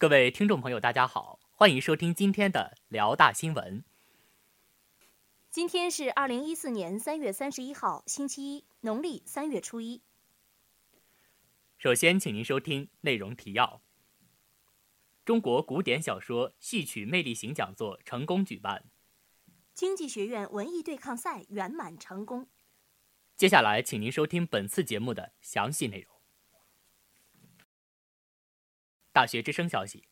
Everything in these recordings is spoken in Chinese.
各位听众朋友，大家好，欢迎收听今天的辽大新闻。今天是二零一四年三月三十一号，星期一，农历三月初一。首先，请您收听内容提要：中国古典小说戏曲魅力型讲座成功举办；经济学院文艺对抗赛圆满成功。接下来，请您收听本次节目的详细内容。大学之声消息：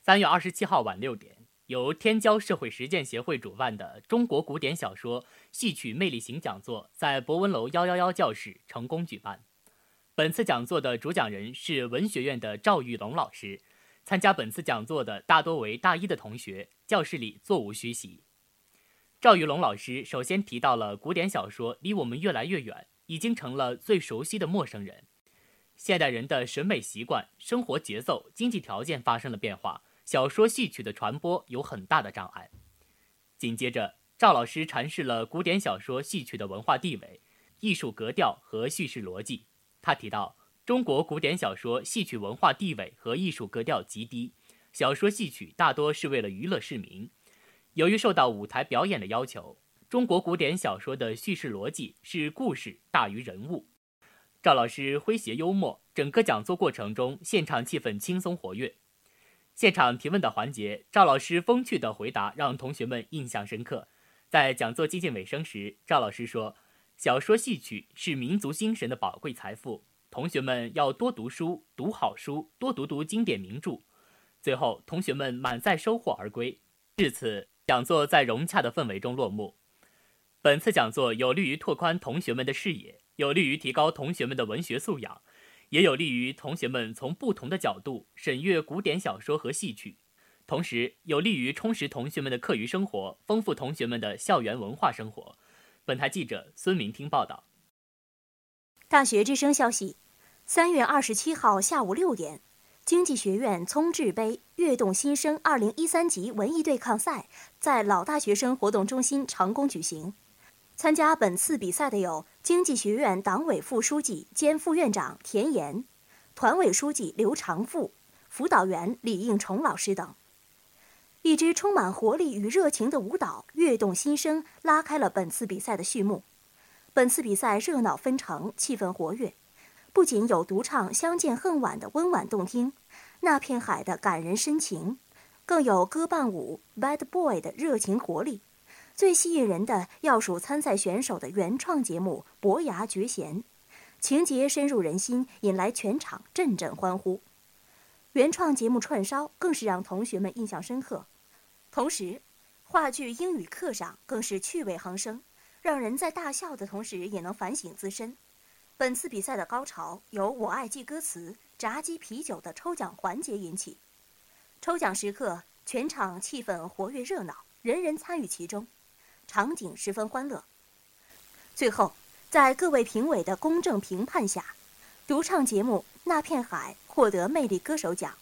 三月二十七号晚六点，由天骄社会实践协会主办的中国古典小说戏曲魅力型讲座在博文楼幺幺幺教室成功举办。本次讲座的主讲人是文学院的赵玉龙老师。参加本次讲座的大多为大一的同学，教室里座无虚席。赵玉龙老师首先提到了古典小说离我们越来越远，已经成了最熟悉的陌生人。现代人的审美习惯、生活节奏、经济条件发生了变化，小说戏曲的传播有很大的障碍。紧接着，赵老师阐释了古典小说戏曲的文化地位、艺术格调和叙事逻辑。他提到，中国古典小说戏曲文化地位和艺术格调极低，小说戏曲大多是为了娱乐市民。由于受到舞台表演的要求，中国古典小说的叙事逻辑是故事大于人物。赵老师诙谐幽默，整个讲座过程中，现场气氛轻松活跃。现场提问的环节，赵老师风趣的回答让同学们印象深刻。在讲座接近尾声时，赵老师说：“小说戏曲是民族精神的宝贵财富，同学们要多读书，读好书，多读读经典名著。”最后，同学们满载收获而归。至此，讲座在融洽的氛围中落幕。本次讲座有利于拓宽同学们的视野。有利于提高同学们的文学素养，也有利于同学们从不同的角度审阅古典小说和戏曲，同时有利于充实同学们的课余生活，丰富同学们的校园文化生活。本台记者孙明听报道。大学之声消息：三月二十七号下午六点，经济学院聪智杯跃动新生二零一三级文艺对抗赛在老大学生活动中心成功举行。参加本次比赛的有经济学院党委副书记兼副院长田岩，团委书记刘长富，辅导员李应崇老师等。一支充满活力与热情的舞蹈《跃动新生》拉开了本次比赛的序幕。本次比赛热闹纷呈，气氛活跃，不仅有独唱《相见恨晚》的温婉动听，《那片海》的感人深情，更有歌伴舞《Bad Boy》的热情活力。最吸引人的要数参赛选手的原创节目《伯牙绝弦》，情节深入人心，引来全场阵阵欢呼。原创节目串烧更是让同学们印象深刻。同时，话剧英语课上更是趣味横生，让人在大笑的同时也能反省自身。本次比赛的高潮由“我爱记歌词”、炸鸡啤酒的抽奖环节引起。抽奖时刻，全场气氛活跃热闹，人人参与其中。场景十分欢乐。最后，在各位评委的公正评判下，独唱节目《那片海》获得魅力歌手奖，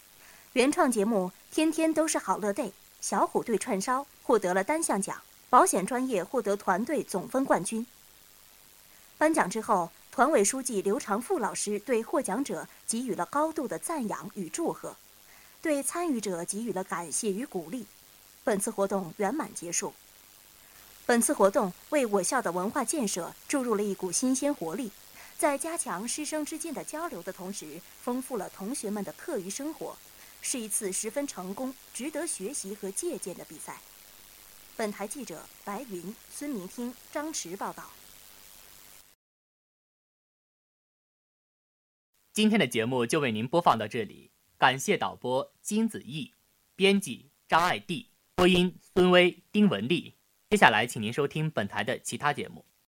原创节目《天天都是好乐 day》小虎队串烧获得了单项奖，保险专业获得团队总分冠军。颁奖之后，团委书记刘长富老师对获奖者给予了高度的赞扬与祝贺，对参与者给予了感谢与鼓励。本次活动圆满结束。本次活动为我校的文化建设注入了一股新鲜活力，在加强师生之间的交流的同时，丰富了同学们的课余生活，是一次十分成功、值得学习和借鉴的比赛。本台记者白云、孙明听、张驰报道。今天的节目就为您播放到这里，感谢导播金子毅，编辑张爱娣，播音孙威、丁文丽。接下来，请您收听本台的其他节目。